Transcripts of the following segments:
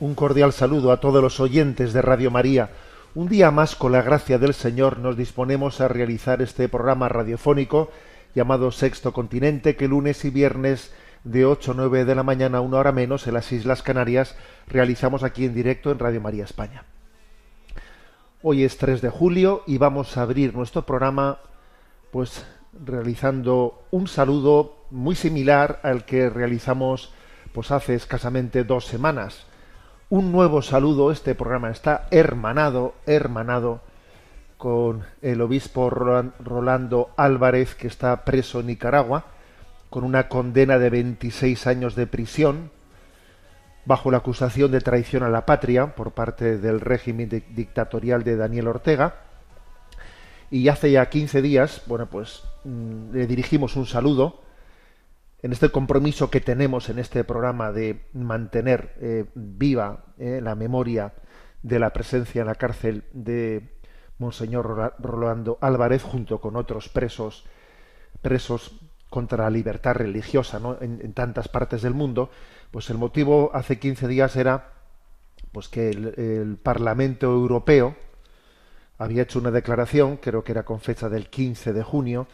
Un cordial saludo a todos los oyentes de Radio María. Un día más, con la gracia del Señor, nos disponemos a realizar este programa radiofónico llamado Sexto Continente, que lunes y viernes de 8 a 9 de la mañana, una hora menos, en las Islas Canarias, realizamos aquí en directo en Radio María España. Hoy es 3 de julio y vamos a abrir nuestro programa pues realizando un saludo muy similar al que realizamos pues hace escasamente dos semanas. Un nuevo saludo, este programa está hermanado, hermanado con el obispo Rolan- Rolando Álvarez, que está preso en Nicaragua, con una condena de 26 años de prisión, bajo la acusación de traición a la patria por parte del régimen di- dictatorial de Daniel Ortega. Y hace ya 15 días, bueno, pues mm, le dirigimos un saludo en este compromiso que tenemos en este programa de mantener eh, viva eh, la memoria de la presencia en la cárcel de Monseñor Rola- Rolando Álvarez junto con otros presos presos contra la libertad religiosa en tantas partes del mundo, pues el motivo hace 15 días era pues que el, el Parlamento Europeo había hecho una declaración, creo que era con fecha del 15 de junio,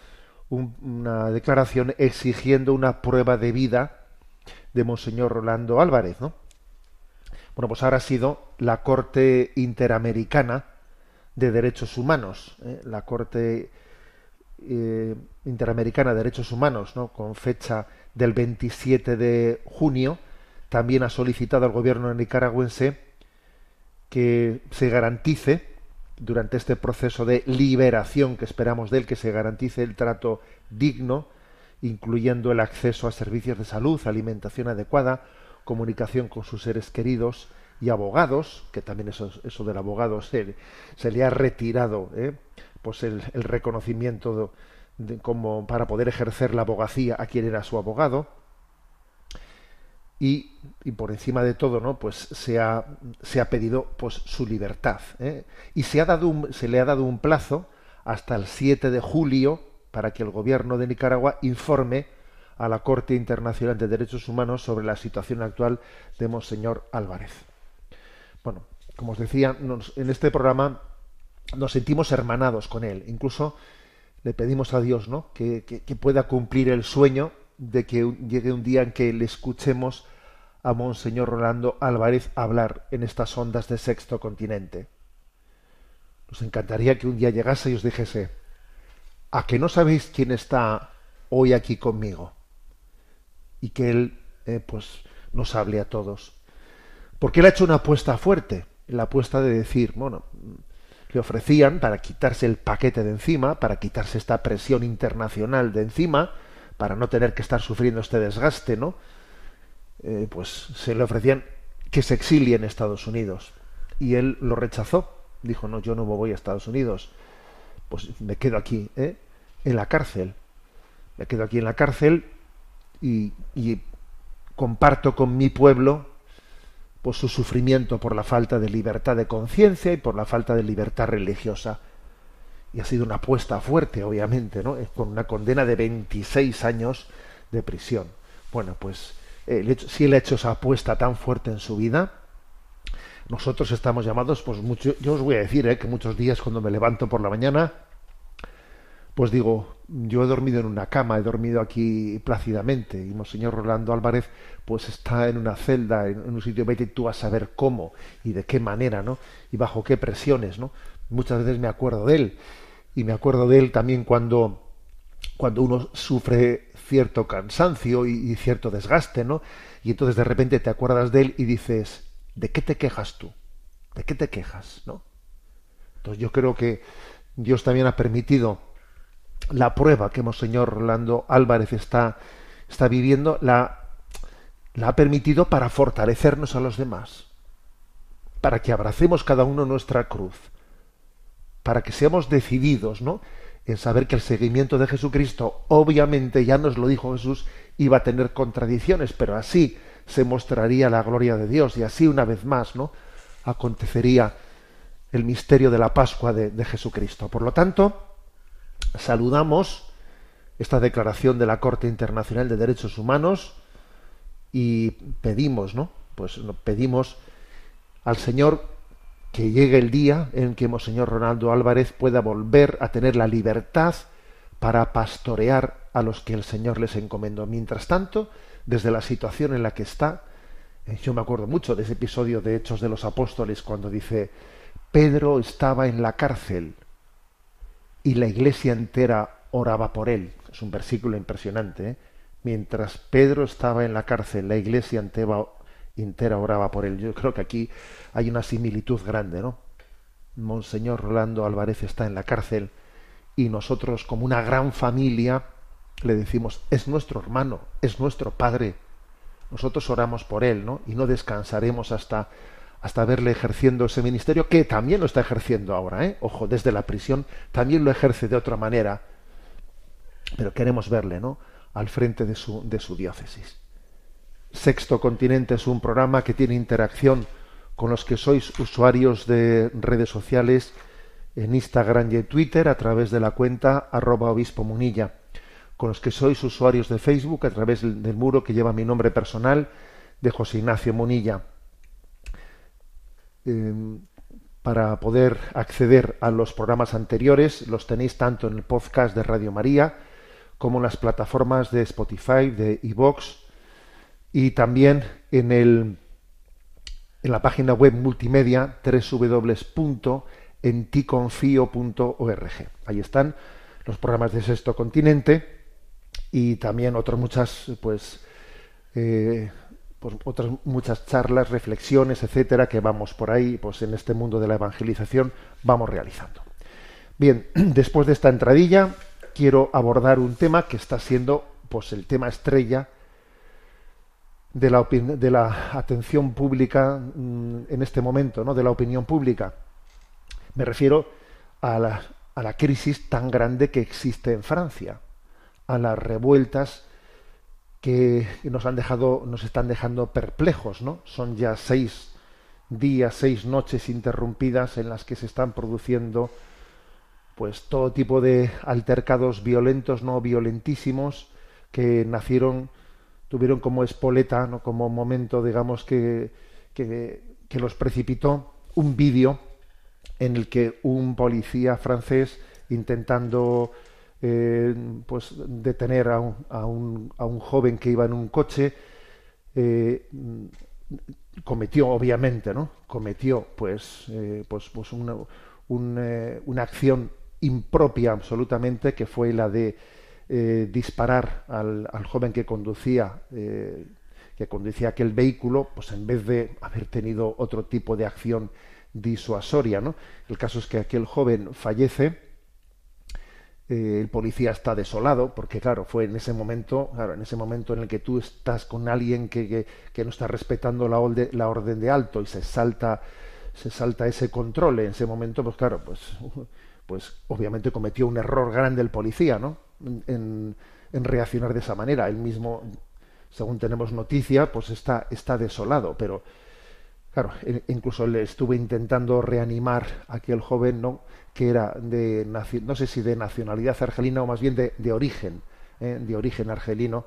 un- una declaración exigiendo una prueba de vida de Monseñor Rolando Álvarez, ¿no? Bueno, pues ahora ha sido la Corte Interamericana de Derechos Humanos, ¿eh? la Corte eh, Interamericana de Derechos Humanos, ¿no? con fecha del 27 de junio, también ha solicitado al gobierno nicaragüense que se garantice durante este proceso de liberación que esperamos de él, que se garantice el trato digno, incluyendo el acceso a servicios de salud, alimentación adecuada, comunicación con sus seres queridos y abogados, que también eso, eso del abogado se, le ha retirado ¿eh? pues el, reconocimiento como para poder ejercer la abogacía a quien era su abogado y, por encima de todo no pues se ha, se ha pedido pues su libertad ¿eh? y se ha dado un, se le ha dado un plazo hasta el 7 de julio para que el gobierno de Nicaragua informe a la Corte Internacional de Derechos Humanos sobre la situación actual de Monseñor Álvarez. Bueno, como os decía, en este programa nos sentimos hermanados con él. Incluso le pedimos a Dios ¿no? que, que- pueda cumplir el sueño de que llegue un día en que le escuchemos a Monseñor Rolando Álvarez hablar en estas ondas de sexto continente. Nos encantaría que un día llegase y os dijese, ¿a que no sabéis quién está hoy aquí conmigo? Y que Él eh, pues nos hable a todos. Porque Él ha hecho una apuesta fuerte, la apuesta de decir, bueno, le ofrecían para quitarse el paquete de encima, para quitarse esta presión internacional de encima, para no tener que estar sufriendo este desgaste, ¿no? Eh, pues se le ofrecían que se exilie en Estados Unidos. Y él lo rechazó. Dijo, no, yo no voy a Estados Unidos. Pues me quedo aquí, ¿eh? en la cárcel. Me quedo aquí en la cárcel y, comparto con mi pueblo pues su sufrimiento por la falta de libertad de conciencia y por la falta de libertad religiosa. Y ha sido una apuesta fuerte, obviamente, ¿no? Con una condena de 26 años de prisión. Bueno, pues eh, si él ha hecho esa apuesta tan fuerte en su vida, nosotros estamos llamados, pues mucho, yo os voy a decir, ¿eh? que muchos días cuando me levanto por la mañana, pues digo, yo he dormido en una cama, he dormido aquí plácidamente, y Monseñor Rolando Álvarez, pues está en una celda, en, en un sitio, vete tú a saber cómo y de qué manera, ¿no? Y bajo qué presiones, ¿no? Muchas veces me acuerdo de él, y me acuerdo de él también cuando, cuando uno sufre cierto cansancio y, cierto desgaste, ¿no? Y entonces de repente te acuerdas de él y dices, ¿de qué te quejas tú? ¿De qué te quejas, no? Entonces yo creo que Dios también ha permitido la prueba que Monseñor Rolando Álvarez está, está viviendo, la, la ha permitido para fortalecernos a los demás, para que abracemos cada uno nuestra cruz, para que seamos decididos, ¿no? En saber que el seguimiento de Jesucristo, obviamente, ya nos lo dijo Jesús, iba a tener contradicciones, pero así se mostraría la gloria de Dios y así una vez más, ¿no? Acontecería el misterio de la Pascua de, de Jesucristo. Por lo tanto, saludamos esta declaración de la Corte Internacional de Derechos Humanos y pedimos, ¿no? Pues pedimos al Señor que llegue el día en que Monseñor Ronaldo Álvarez pueda volver a tener la libertad para pastorear a los que el Señor les encomendó. Mientras tanto, desde la situación en la que está, eh, yo me acuerdo mucho de ese episodio de Hechos de los Apóstoles cuando dice, Pedro estaba en la cárcel y la iglesia entera oraba por él. Es un versículo impresionante. ¿eh? Mientras Pedro estaba en la cárcel, la iglesia entera, entera oraba por él. Yo creo que aquí hay una similitud grande, ¿no? Monseñor Rolando Álvarez está en la cárcel y nosotros como una gran familia le decimos, es nuestro hermano, es nuestro padre. Nosotros oramos por él, ¿no? Y no descansaremos hasta hasta verle ejerciendo ese ministerio, que también lo está ejerciendo ahora, ¿eh? Ojo, desde la prisión también lo ejerce de otra manera. Pero queremos verle, ¿no? Al frente de su, de su diócesis. Sexto Continente es un programa que tiene interacción con los que sois usuarios de redes sociales en Instagram y en Twitter a través de la cuenta arroba obispo munilla, con los que sois usuarios de Facebook a través del, muro que lleva mi nombre personal de José Ignacio Munilla. Eh, para poder acceder a los programas anteriores los tenéis tanto en el podcast de Radio María como en las plataformas de Spotify, de iVox y también en el en la página web multimedia www.enticonfio.org. Ahí están los programas de Sexto Continente y también otras muchas pues eh, pues otras muchas charlas, reflexiones, etcétera, que vamos por ahí, pues en este mundo de la evangelización vamos realizando. Bien, después de esta entradilla, quiero abordar un tema que está siendo pues el tema estrella de la, de la atención pública mm, en este momento, ¿no? de la opinión pública. Me refiero a la, a la crisis tan grande que existe en Francia, a las revueltas que nos han dejado, nos están dejando perplejos, ¿no? Son ya seis días, seis noches interrumpidas en las que se están produciendo pues todo tipo de altercados violentos, no violentísimos, que nacieron, tuvieron como espoleta, ¿no? como momento, digamos, que, que, que los precipitó un vídeo en el que un policía francés intentando eh, pues detener a un, a, un, a un, joven que iba en un coche eh, cometió obviamente no cometió pues eh, pues, pues una, un, una, acción impropia absolutamente que fue la de eh, disparar al, al, joven que conducía que conducía aquel vehículo pues en vez de haber tenido otro tipo de acción disuasoria no el caso es que aquel joven fallece eh, el policía está desolado porque claro fue en ese momento claro en ese momento en el que tú estás con alguien que, que, no está respetando la, la, orden de alto y se salta se salta ese control en ese momento pues claro pues pues obviamente cometió un error grande el policía no en, reaccionar de esa manera él mismo según tenemos noticia pues está está desolado pero claro incluso le estuve intentando reanimar a aquel joven no que era de, no sé si de nacionalidad argelina o más bien de, de origen, ¿eh? de origen argelino.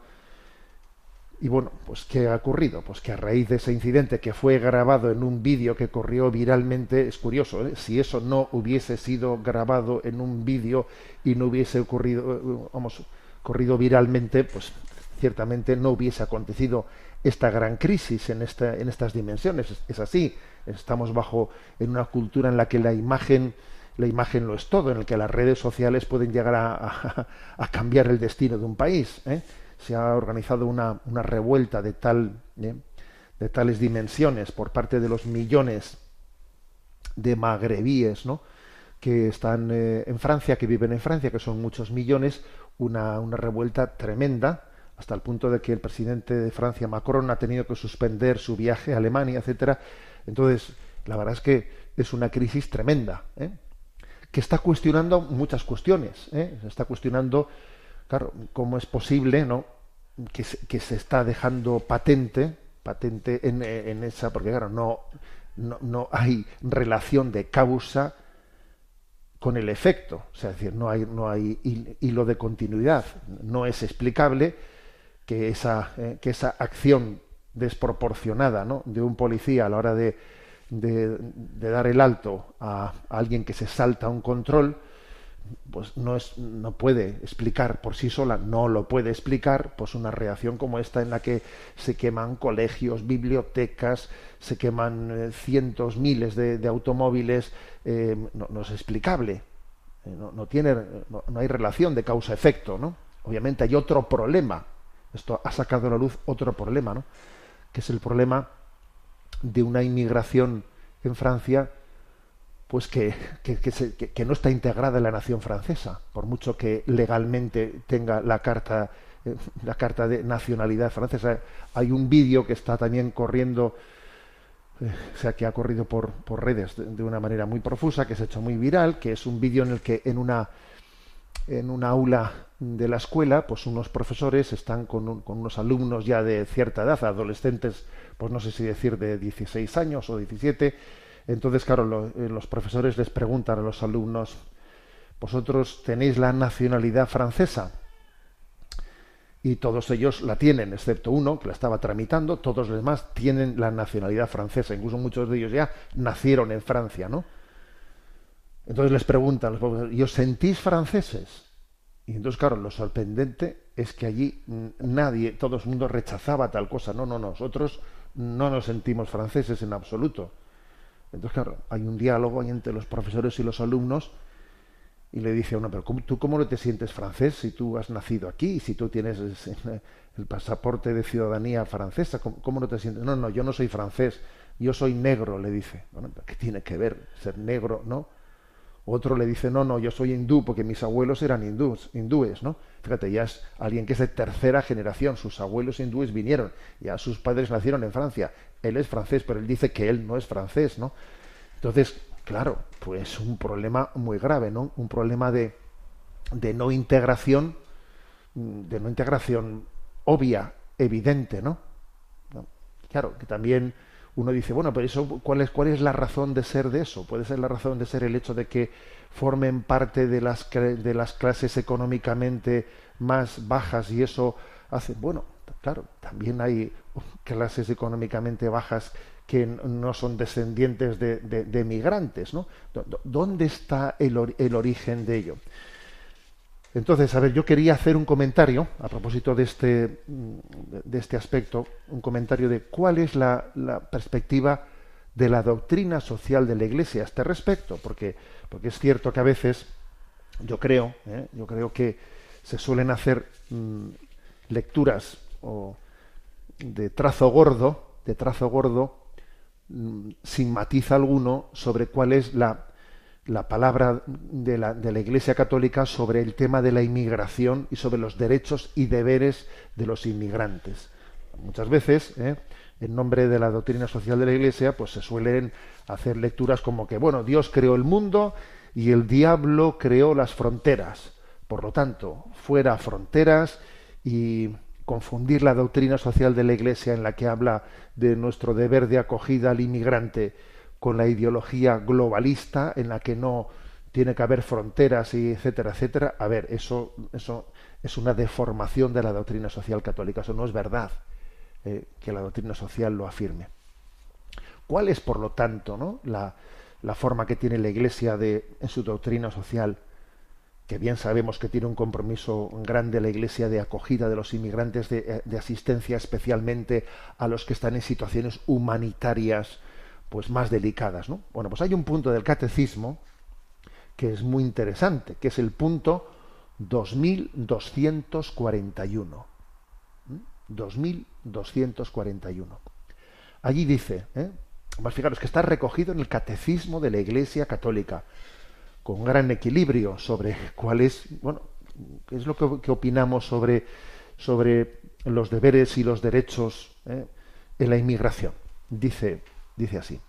Y bueno, pues ¿qué ha ocurrido? Pues que a raíz de ese incidente que fue grabado en un vídeo que corrió viralmente, es curioso, ¿eh? si eso no hubiese sido grabado en un vídeo y no hubiese ocurrido, vamos, corrido viralmente, pues ciertamente no hubiese acontecido esta gran crisis en, esta, en estas dimensiones. Es, así, estamos bajo en una cultura en la que la imagen la imagen lo es todo, en el que las redes sociales pueden llegar a, a, a cambiar el destino de un país. ¿eh? Se ha organizado una, una revuelta de tal ¿eh? de tales dimensiones por parte de los millones de magrebíes, ¿no? que están eh, en Francia, que viven en Francia, que son muchos millones, una, una revuelta tremenda, hasta el punto de que el presidente de Francia, Macron, ha tenido que suspender su viaje a Alemania, etcétera. Entonces, la verdad es que es una crisis tremenda, ¿eh? que está cuestionando muchas cuestiones. ¿eh? Está cuestionando, claro, cómo es posible, ¿no? Que se, que se está dejando patente, patente en, en esa, porque claro, no, no, no hay relación de causa con el efecto, o sea, es decir, no hay, no hay hilo de continuidad, no es explicable que esa, eh, que esa acción desproporcionada ¿no? de un policía a la hora de, de, dar el alto a, a, alguien que se salta un control, pues no, es, no puede explicar por sí sola, no lo puede explicar, pues una reacción como esta en la que se queman colegios, bibliotecas, se queman eh, cientos, miles de, automóviles, eh, no, no, es explicable, eh, no, no, tiene, no hay relación de causa-efecto, ¿no? Obviamente hay otro problema, esto ha sacado a la luz otro problema, ¿no? Que es el problema de una inmigración en Francia pues que, que, no está integrada en la nación francesa, por mucho que legalmente tenga la carta, eh, la carta de nacionalidad francesa. Hay un vídeo que está también corriendo, eh, o sea, que ha corrido por, redes de, una manera muy profusa, que se ha hecho muy viral, que es un vídeo en el que en una, en una aula de la escuela, pues unos profesores están con, con unos alumnos ya de cierta edad, adolescentes, pues no sé si decir de 16 años o 17, entonces, claro, lo, eh, los profesores les preguntan a los alumnos, ¿vosotros tenéis la nacionalidad francesa? Y todos ellos la tienen, excepto uno que la estaba tramitando, todos los demás tienen la nacionalidad francesa, incluso muchos de ellos ya nacieron en Francia, ¿no? Entonces les preguntan los profesores, ¿y os sentís franceses? Y entonces, claro, lo sorprendente es que allí nadie, todo el mundo rechazaba tal cosa. No, no, nosotros no nos sentimos franceses en absoluto. Entonces, claro, hay un diálogo entre los profesores y los alumnos y le dice a uno, pero ¿cómo, ¿tú cómo no te sientes francés si tú has nacido aquí y si tú tienes el, el pasaporte de ciudadanía francesa? ¿cómo, ¿cómo, no te sientes? No, no, yo no soy francés, yo soy negro, le dice. Bueno, ¿Qué tiene que ver ser negro, no? Otro le dice, no, no, yo soy hindú porque mis abuelos eran hindúes, hindúes, ¿no? Fíjate, ya es alguien que es de tercera generación, sus abuelos hindúes vinieron, ya sus padres nacieron en Francia, él es francés, pero él dice que él no es francés, ¿no? Entonces, claro, pues un problema muy grave, ¿no? Un problema de, de no integración, de no integración obvia, evidente, ¿no? Claro, que también uno dice, bueno, pero eso, ¿cuál es, ¿cuál es la razón de ser de eso? Puede ser la razón de ser el hecho de que formen parte de las, de las clases económicamente más bajas y eso hace, bueno, claro, también hay clases económicamente bajas que no son descendientes de, de, de migrantes, ¿no? ¿Dónde está el, el origen de ello? Entonces, a ver, yo quería hacer un comentario a propósito de este, de este aspecto, un comentario de cuál es la, perspectiva de la doctrina social de la Iglesia a este respecto, porque, porque es cierto que a veces yo creo, ¿eh? yo creo que se suelen hacer mmm, lecturas o de trazo gordo, de trazo gordo, mmm, sin matiz alguno sobre cuál es la la palabra de la, de la, Iglesia Católica sobre el tema de la inmigración y sobre los derechos y deberes de los inmigrantes. Muchas veces, ¿eh? en nombre de la doctrina social de la Iglesia, pues se suelen hacer lecturas como que, bueno, Dios creó el mundo y el diablo creó las fronteras. Por lo tanto, fuera fronteras y confundir la doctrina social de la Iglesia en la que habla de nuestro deber de acogida al inmigrante con la ideología globalista en la que no tiene que haber fronteras y etcétera, etcétera. A ver, eso, eso es una deformación de la doctrina social católica. Eso no es verdad eh, que la doctrina social lo afirme. ¿Cuál es, por lo tanto, ¿no? la, la forma que tiene la Iglesia de, en su doctrina social? que bien sabemos que tiene un compromiso grande la Iglesia de acogida de los inmigrantes, de, de asistencia especialmente a los que están en situaciones humanitarias pues más delicadas, ¿no? Bueno, pues hay un punto del catecismo que es muy interesante, que es el punto 2241. 2241. Allí dice, ¿eh? Fijaros que está recogido en el catecismo de la Iglesia Católica, con gran equilibrio sobre cuál es, bueno, qué es lo que, que opinamos sobre, sobre los deberes y los derechos ¿eh? en la inmigración. Dice, dice así,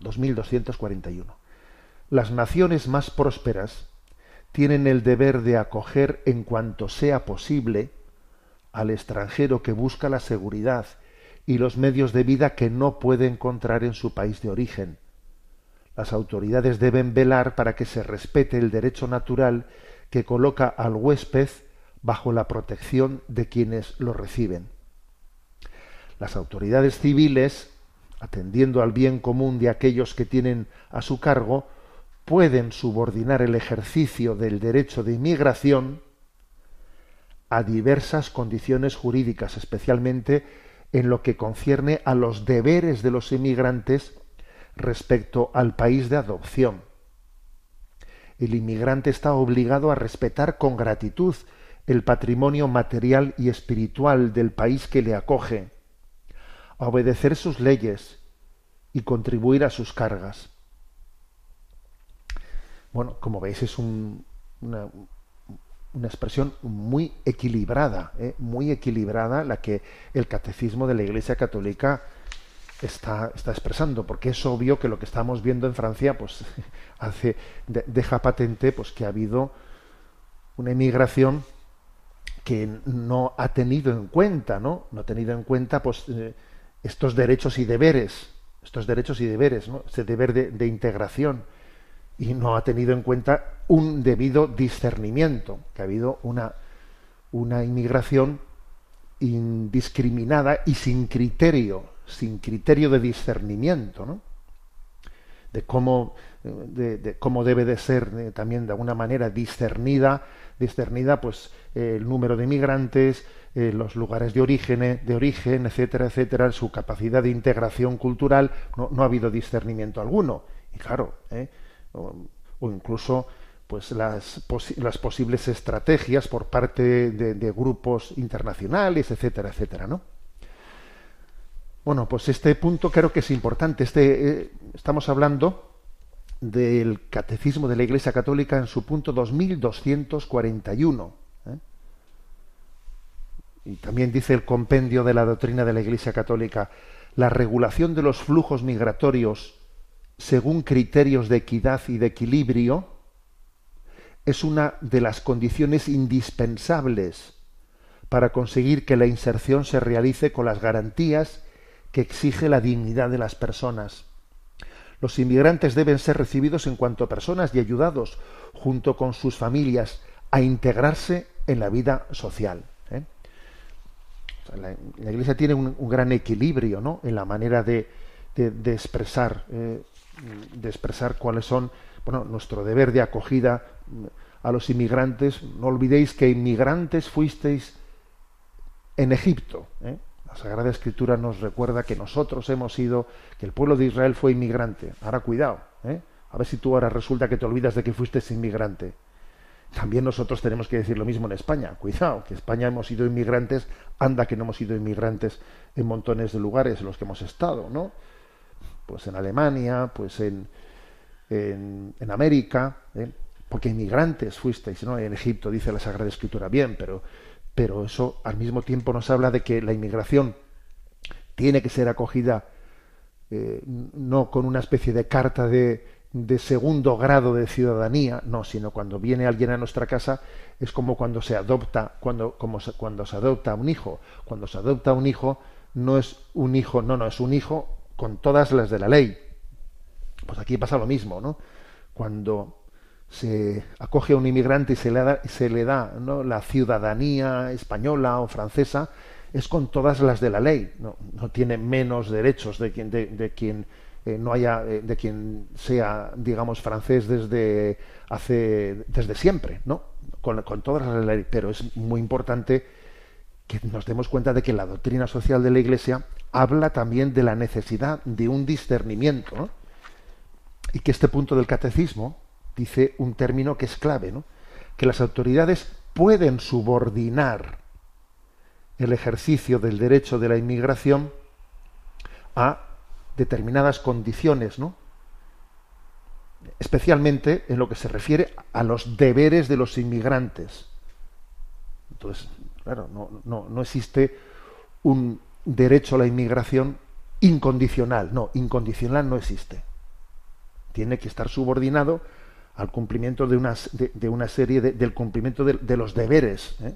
2241. Las naciones más prósperas tienen el deber de acoger en cuanto sea posible al extranjero que busca la seguridad y los medios de vida que no puede encontrar en su país de origen. Las autoridades deben velar para que se respete el derecho natural que coloca al huésped bajo la protección de quienes lo reciben. Las autoridades civiles, atendiendo al bien común de aquellos que tienen a su cargo, pueden subordinar el ejercicio del derecho de inmigración a diversas condiciones jurídicas, especialmente en lo que concierne a los deberes de los inmigrantes respecto al país de adopción. El inmigrante está obligado a respetar con gratitud el patrimonio material y espiritual del país que le acoge, a obedecer sus leyes y contribuir a sus cargas. Bueno, como veis es un, una, una, expresión muy equilibrada, ¿eh? muy equilibrada la que el catecismo de la Iglesia Católica está, está expresando, porque es obvio que lo que estamos viendo en Francia pues hace, de, deja patente pues que ha habido una inmigración que no ha tenido en cuenta, ¿no? No ha tenido en cuenta pues eh, estos derechos y deberes, estos derechos y deberes, ¿no? Ese deber de, integración y no ha tenido en cuenta un debido discernimiento, que ha habido una, una inmigración indiscriminada y sin criterio, sin criterio de discernimiento, ¿no? de cómo, de, cómo debe de ser eh, también de alguna manera discernida, discernida pues el número de inmigrantes, eh, los lugares de origen, de origen, etcétera, etcétera, su capacidad de integración cultural, no, no ha habido discernimiento alguno. Y claro, ¿eh? o, incluso pues las, posi las, posibles estrategias por parte de, grupos internacionales, etcétera, etcétera, ¿no? Bueno, pues este punto creo que es importante. Este, eh, estamos hablando del Catecismo de la Iglesia Católica en su punto 2241. Y también dice el compendio de la doctrina de la Iglesia Católica, la regulación de los flujos migratorios según criterios de equidad y de equilibrio es una de las condiciones indispensables para conseguir que la inserción se realice con las garantías que exige la dignidad de las personas. Los inmigrantes deben ser recibidos en cuanto a personas y ayudados, junto con sus familias, a integrarse en la vida social. La, Iglesia tiene un, gran equilibrio ¿no? en la manera de, expresar, eh, de expresar cuáles son bueno, nuestro deber de acogida a los inmigrantes. No olvidéis que inmigrantes fuisteis en Egipto. ¿eh? La Sagrada Escritura nos recuerda que nosotros hemos sido, que el pueblo de Israel fue inmigrante. Ahora cuidado, ¿eh? a ver si tú ahora resulta que te olvidas de que fuiste inmigrante. También nosotros tenemos que decir lo mismo en España. Cuidado, que España hemos sido inmigrantes, anda que no hemos sido inmigrantes en montones de lugares en los que hemos estado, ¿no? Pues en Alemania, pues en, en, en América, ¿eh? porque inmigrantes fuisteis, ¿no? En Egipto dice la Sagrada Escritura, bien, pero pero eso al mismo tiempo nos habla de que la inmigración tiene que ser acogida eh, no con una especie de carta de, de, segundo grado de ciudadanía, no, sino cuando viene alguien a nuestra casa es como cuando se adopta, cuando, como se, cuando se adopta un hijo. Cuando se adopta un hijo no es un hijo, no, no, es un hijo con todas las de la ley. Pues aquí pasa lo mismo, ¿no? Cuando se acoge a un inmigrante y se le da, se le da ¿no? la ciudadanía española o francesa, es con todas las de la ley. No, no tiene menos derechos de quien, de, de quien eh, no haya, eh, de quien sea, digamos, francés desde hace, desde siempre, ¿no? Con, todas las de la ley. Pero es muy importante que nos demos cuenta de que la doctrina social de la Iglesia habla también de la necesidad de un discernimiento, ¿no? Y que este punto del catecismo, dice un término que es clave, ¿no? que las autoridades pueden subordinar el ejercicio del derecho de la inmigración a determinadas condiciones, ¿no? especialmente en lo que se refiere a los deberes de los inmigrantes. Entonces, claro, no, no, no existe un derecho a la inmigración incondicional. No, incondicional no existe. Tiene que estar subordinado al cumplimiento de una, de, una serie de, del cumplimiento de, los deberes ¿eh?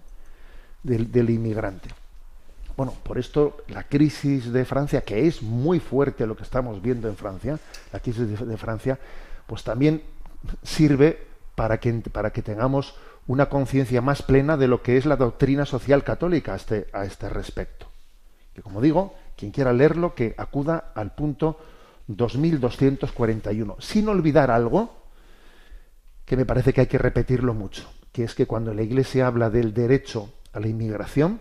del inmigrante. Bueno, por esto la crisis de Francia, que es muy fuerte lo que estamos viendo en Francia, la crisis de, Francia, pues también sirve para que, para que tengamos una conciencia más plena de lo que es la doctrina social católica a este, a este respecto. Que como digo, quien quiera leerlo, que acuda al punto 2241. Sin olvidar algo que me parece que hay que repetirlo mucho, que es que cuando la Iglesia habla del derecho a la inmigración,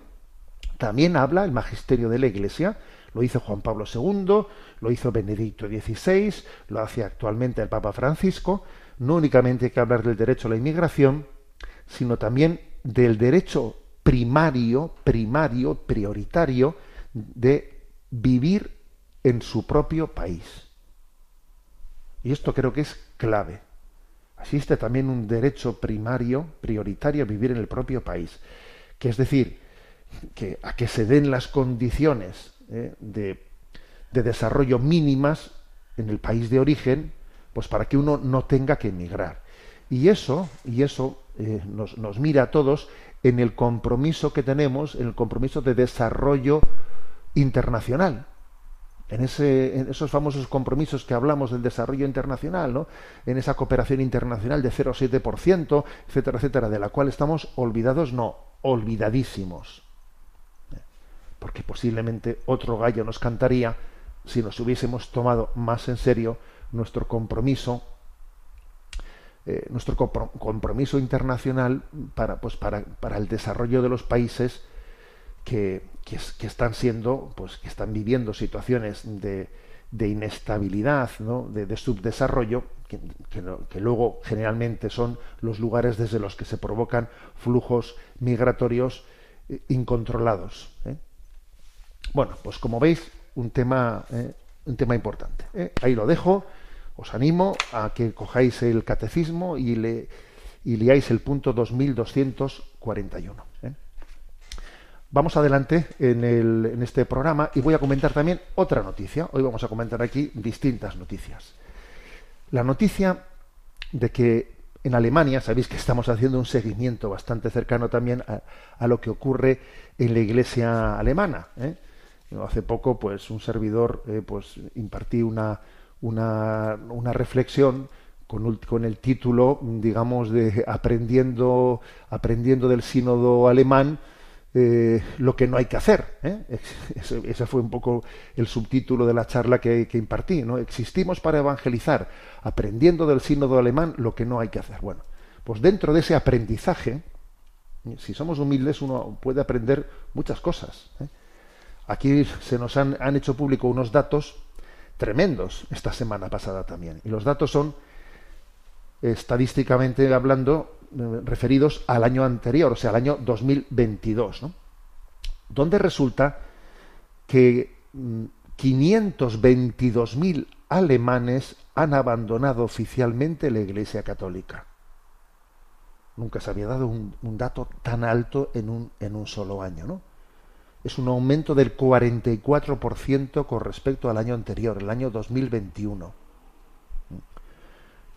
también habla el magisterio de la Iglesia, lo hizo Juan Pablo II, lo hizo Benedicto XVI, lo hace actualmente el Papa Francisco. No únicamente hay que hablar del derecho a la inmigración, sino también del derecho primario, primario, prioritario de vivir en su propio país. Y esto creo que es clave. Existe también un derecho primario, prioritario a vivir en el propio país. Que es decir, que a que se den las condiciones eh, de, de, desarrollo mínimas en el país de origen, pues para que uno no tenga que emigrar. Y eso, y eso eh, nos, nos, mira a todos en el compromiso que tenemos, en el compromiso de desarrollo internacional. En, ese, en esos famosos compromisos que hablamos del desarrollo internacional, ¿no? en esa cooperación internacional de 0,7%, etcétera, etcétera, de la cual estamos olvidados, no, olvidadísimos porque posiblemente otro gallo nos cantaría si nos hubiésemos tomado más en serio nuestro compromiso eh, nuestro compromiso internacional para pues para, para, el desarrollo de los países que, que, están siendo pues que están viviendo situaciones de, de inestabilidad ¿no? de, de, subdesarrollo que, que, luego generalmente son los lugares desde los que se provocan flujos migratorios eh, incontrolados ¿eh? Bueno, pues como veis, un tema, eh, un tema importante. ¿eh? Ahí lo dejo. Os animo a que cojáis el catecismo y, le, y leáis el punto 2241. ¿eh? Vamos adelante en, el, en este programa y voy a comentar también otra noticia. Hoy vamos a comentar aquí distintas noticias. La noticia de que en Alemania, sabéis que estamos haciendo un seguimiento bastante cercano también a, lo que ocurre en la iglesia alemana. Hace poco, pues, un servidor, eh, pues, impartí una, una, una reflexión con, el título, digamos, de aprendiendo, aprendiendo del sínodo alemán eh, lo que no hay que hacer. ¿eh? Ese, fue un poco el subtítulo de la charla que, que, impartí. ¿no? Existimos para evangelizar, aprendiendo del sínodo alemán lo que no hay que hacer. Bueno, pues dentro de ese aprendizaje, si somos humildes, uno puede aprender muchas cosas. Aquí se nos han, han hecho público unos datos tremendos esta semana pasada también. Y los datos son, estadísticamente hablando, eh, referidos al año anterior, o sea, al año 2022, ¿no? donde resulta que 522.000 mm, alemanes han abandonado oficialmente la Iglesia Católica. Nunca se había dado un, un dato tan alto en un, en un solo año, ¿no? Es un aumento del 44% con respecto al año anterior, el año 2021.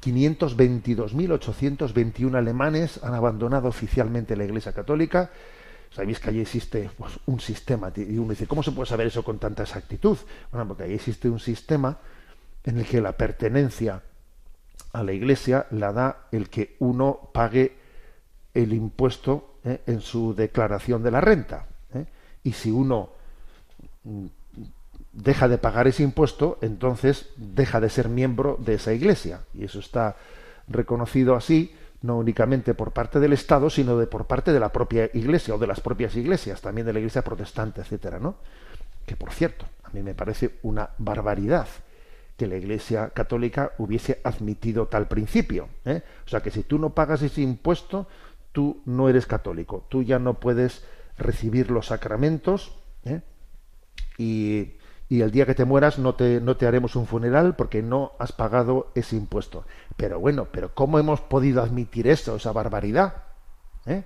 522.821 alemanes han abandonado oficialmente la Iglesia Católica. Sabéis que allí existe pues, un sistema, y uno dice, ¿cómo se puede saber eso con tanta exactitud? Bueno, porque ahí existe un sistema en el que la pertenencia a la Iglesia la da el que uno pague el impuesto eh, en su declaración de la renta y si uno deja de pagar ese impuesto, entonces deja de ser miembro de esa iglesia. Y eso está reconocido así, no únicamente por parte del Estado, sino de por parte de la propia iglesia o de las propias iglesias, también de la iglesia protestante, etcétera, ¿no? Que por cierto, a mí me parece una barbaridad que la iglesia católica hubiese admitido tal principio. ¿eh? O sea que si tú no pagas ese impuesto, tú no eres católico, tú ya no puedes recibir los sacramentos ¿eh? y, y el día que te mueras no te, no te haremos un funeral porque no has pagado ese impuesto. Pero bueno, pero ¿cómo hemos podido admitir eso, esa barbaridad? ¿Eh?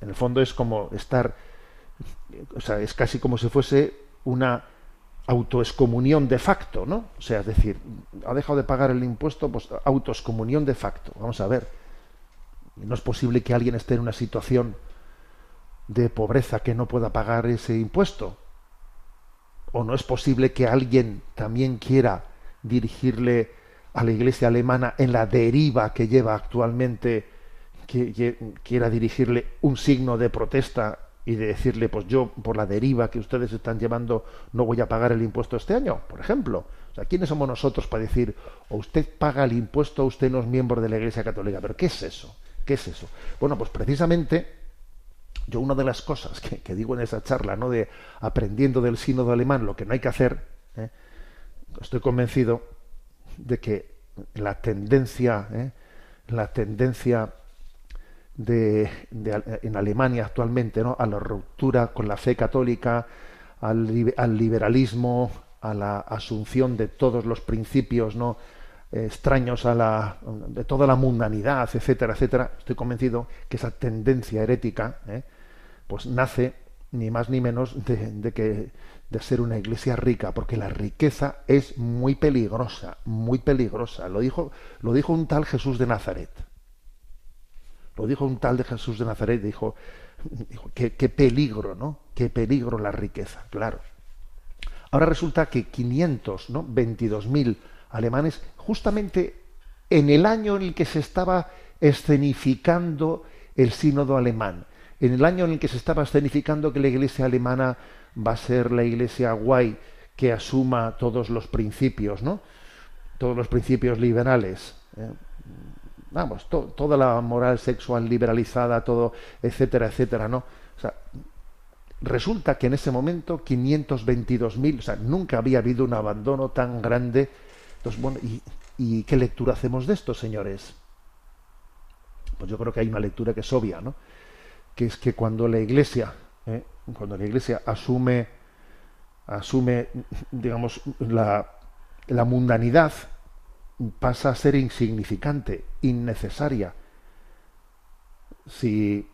En el fondo es como estar, o sea, es casi como si fuese una autoexcomunión de facto, ¿no? O sea, es decir, ha dejado de pagar el impuesto, pues autoexcomunión de facto. Vamos a ver. No es posible que alguien esté en una situación de pobreza que no pueda pagar ese impuesto. O no es posible que alguien también quiera dirigirle a la iglesia alemana en la deriva que lleva actualmente, que, quiera dirigirle un signo de protesta y de decirle, pues yo por la deriva que ustedes están llevando no voy a pagar el impuesto este año, por ejemplo. O sea, ¿quiénes somos nosotros para decir, o usted paga el impuesto o usted no es miembro de la Iglesia Católica? Pero ¿qué es eso? ¿Qué es eso? Bueno, pues precisamente yo una de las cosas que, digo en esa charla, ¿no? De aprendiendo del sínodo alemán lo que no hay que hacer, ¿eh? estoy convencido de que la tendencia, ¿eh? la tendencia de, en Alemania actualmente, ¿no? A la ruptura con la fe católica, al, al liberalismo, a la asunción de todos los principios, ¿no? Extraños a la de toda la mundanidad, etcétera, etcétera, estoy convencido que esa tendencia herética, ¿eh? pues nace ni más ni menos de, que de ser una iglesia rica, porque la riqueza es muy peligrosa, muy peligrosa. Lo dijo, lo dijo un tal Jesús de Nazaret. Lo dijo un tal de Jesús de Nazaret, dijo, dijo qué, qué peligro, ¿no? Qué peligro la riqueza, claro. Ahora resulta que 500, ¿no? 22.000 alemanes, justamente en el año en el que se estaba escenificando el sínodo alemán, en el año en el que se estaba escenificando que la iglesia alemana va a ser la iglesia guay que asuma todos los principios, ¿no? Todos los principios liberales. ¿eh? Vamos, toda la moral sexual liberalizada, todo, etcétera, etcétera, ¿no? Resulta que en ese momento 522.000, o sea, nunca había habido un abandono tan grande. Entonces, bueno, ¿y, ¿y qué lectura hacemos de esto, señores? Pues yo creo que hay una lectura que es obvia, ¿no? que es que cuando la Iglesia, ¿eh? cuando la Iglesia asume, asume, digamos, la, la mundanidad, pasa a ser insignificante, innecesaria. Si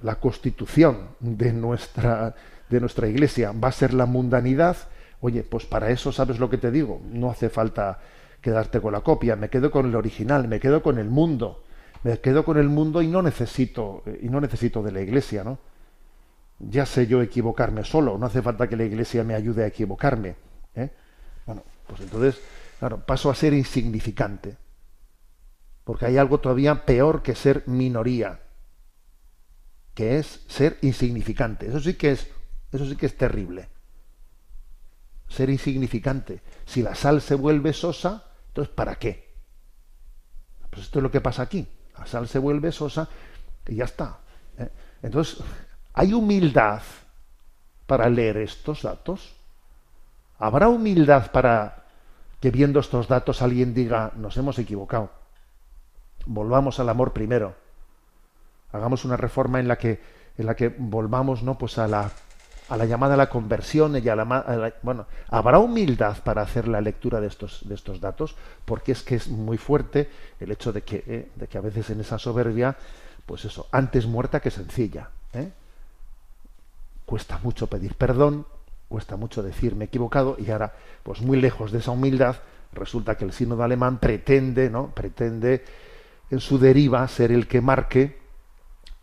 la constitución de nuestra, de nuestra iglesia va a ser la mundanidad, oye, pues para eso sabes lo que te digo, no hace falta quedarte con la copia, me quedo con el original, me quedo con el mundo me quedo con el mundo y no necesito y no necesito de la iglesia, ¿no? Ya sé yo equivocarme solo, no hace falta que la iglesia me ayude a equivocarme. ¿eh? Bueno, pues entonces, claro, paso a ser insignificante. Porque hay algo todavía peor que ser minoría, que es ser insignificante. Eso sí que es, eso sí que es terrible. Ser insignificante. Si la sal se vuelve sosa, entonces ¿para qué? Pues esto es lo que pasa aquí la sal se vuelve sosa y ya está. ¿eh? Entonces, ¿hay humildad para leer estos datos? ¿Habrá humildad para que viendo estos datos alguien diga, nos hemos equivocado? Volvamos al amor primero. Hagamos una reforma en la que, en la que volvamos ¿no? pues a la a la llamada a la conversión y a la, bueno habrá humildad para hacer la lectura de estos de estos datos porque es que es muy fuerte el hecho de que eh, de que a veces en esa soberbia pues eso antes muerta que sencilla ¿eh? cuesta mucho pedir perdón cuesta mucho decir me he equivocado y ahora pues muy lejos de esa humildad resulta que el sínodo alemán pretende no pretende en su deriva ser el que marque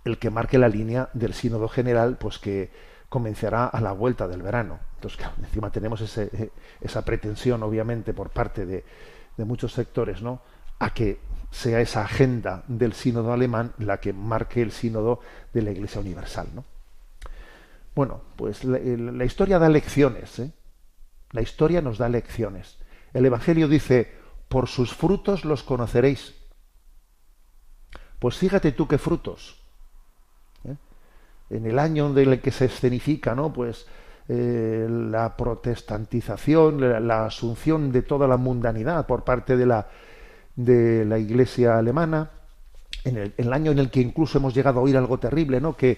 el que marque la línea del sínodo general pues que comenzará a la vuelta del verano. Entonces, encima tenemos eh, esa pretensión, obviamente, por parte de, muchos sectores, ¿no? A que sea esa agenda del sínodo alemán la que marque el sínodo de la Iglesia Universal, ¿no? Bueno, pues la, la historia da lecciones, ¿eh? La historia nos da lecciones. El Evangelio dice, por sus frutos los conoceréis. Pues fíjate tú qué frutos en el año en el que se escenifica, ¿no? Pues eh, la protestantización, la, asunción de toda la mundanidad por parte de la, de la Iglesia alemana, en el, año en el que incluso hemos llegado a oír algo terrible, ¿no? Que,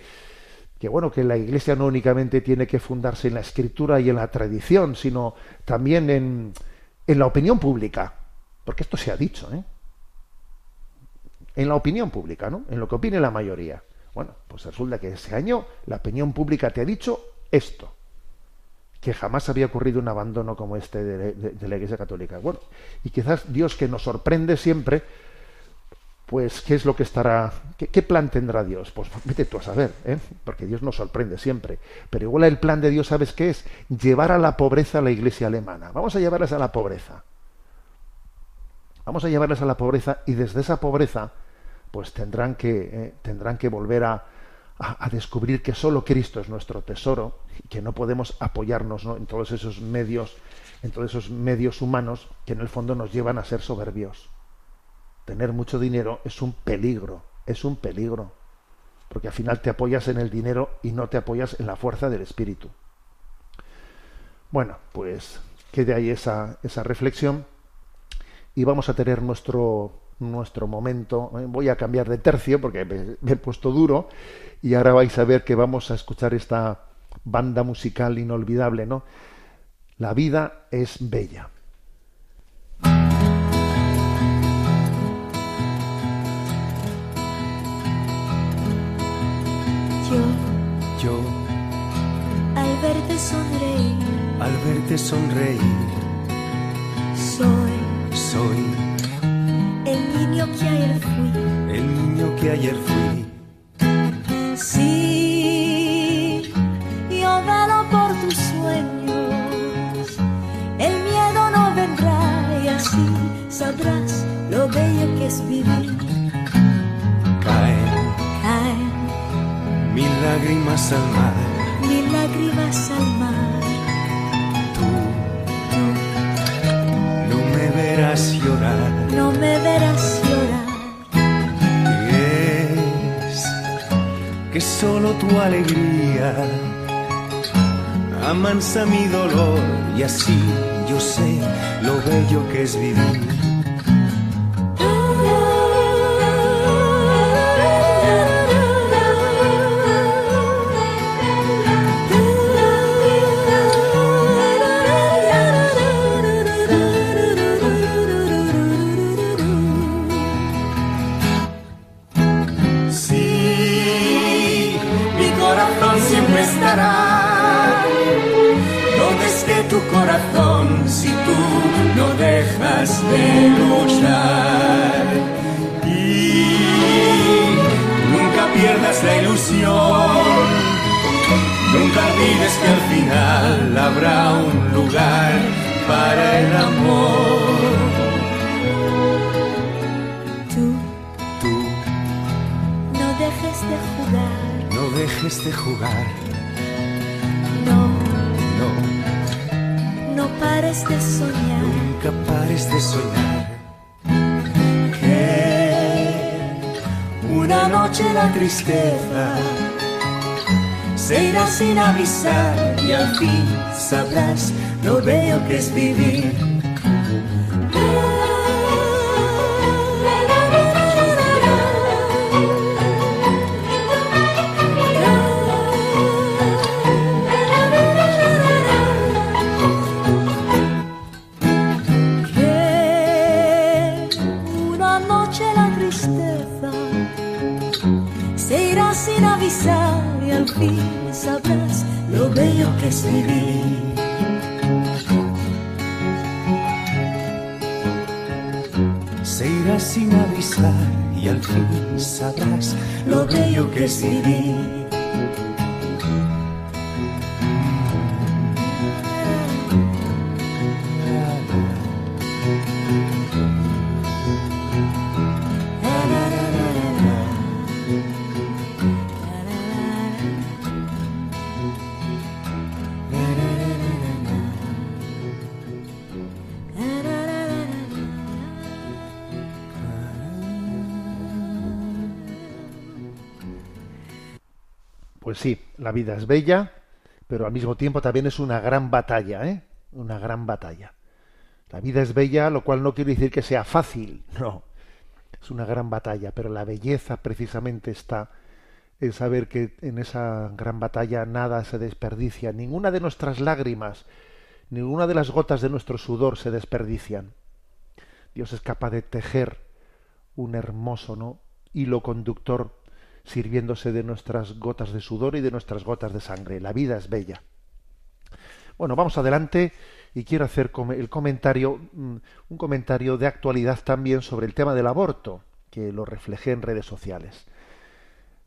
que bueno, que la Iglesia no únicamente tiene que fundarse en la escritura y en la tradición, sino también en, en la opinión pública. Porque esto se ha dicho, ¿eh? En la opinión pública, ¿no? En lo que opine la mayoría. Bueno, pues resulta que ese año la opinión pública te ha dicho esto que jamás había ocurrido un abandono como este de, la Iglesia Católica. Y quizás Dios que nos sorprende siempre, pues ¿qué es lo que estará, qué, qué plan tendrá Dios? Pues vete tú a saber, ¿eh? porque Dios nos sorprende siempre. Pero igual el plan de Dios, ¿sabes qué es? Llevar a la pobreza a la Iglesia alemana. Vamos a llevarles a la pobreza. Vamos a llevarles a la pobreza y desde esa pobreza, pues tendrán que, eh, tendrán que volver a, a- descubrir que solo Cristo es nuestro tesoro y que no podemos apoyarnos ¿no? en todos esos medios, en todos esos medios humanos que en el fondo nos llevan a ser soberbios. Tener mucho dinero es un peligro, es un peligro, porque al final te apoyas en el dinero y no te apoyas en la fuerza del espíritu. Bueno, pues quede ahí esa, esa reflexión y vamos a tener nuestro nuestro momento. ¿eh? Voy a cambiar de tercio porque me, me he puesto duro y ahora vais a ver que vamos a escuchar esta banda musical inolvidable, ¿no? La vida es bella. Yo, Yo, al verte sonreír, al verte sonreír, soy soy niño que ayer fui. el niño que ayer fui. Sí, yo velo por tus sueños. El miedo no vendrá y así sabrás lo bello que es vivir. Caen Caen mil lágrimas al mar. mil lágrimas al mar. Tú Tú no me verás llorar. No me verás llorar. Es que solo tu alegría amansa mi dolor y así yo sé lo bello que es vivir. Dejas de luchar. Y nunca pierdas la ilusión, nunca olvides que al final habrá un lugar para el amor. Tú. Tú. No dejes de jugar, no dejes de jugar, nunca pares de soñar. Que una noche la tristeza se irá sin avisar y al fin sabrás lo bello que es vivir. Bello Pues sí, la vida es bella, pero al mismo tiempo también es una gran batalla, ¿eh? Una gran batalla. La vida es bella, lo cual no quiere decir que sea fácil, no. es una gran batalla, pero la belleza precisamente está en saber que en esa gran batalla nada se desperdicia, ninguna de nuestras lágrimas, ninguna de las gotas de nuestro sudor se desperdician. Dios es capaz de tejer un hermoso hilo conductor sirviéndose de nuestras gotas de sudor y de nuestras gotas de sangre. La vida es bella. Bueno, vamos adelante y quiero hacer el comentario, mm, un comentario de actualidad también sobre el tema del aborto, que lo reflejé en redes sociales.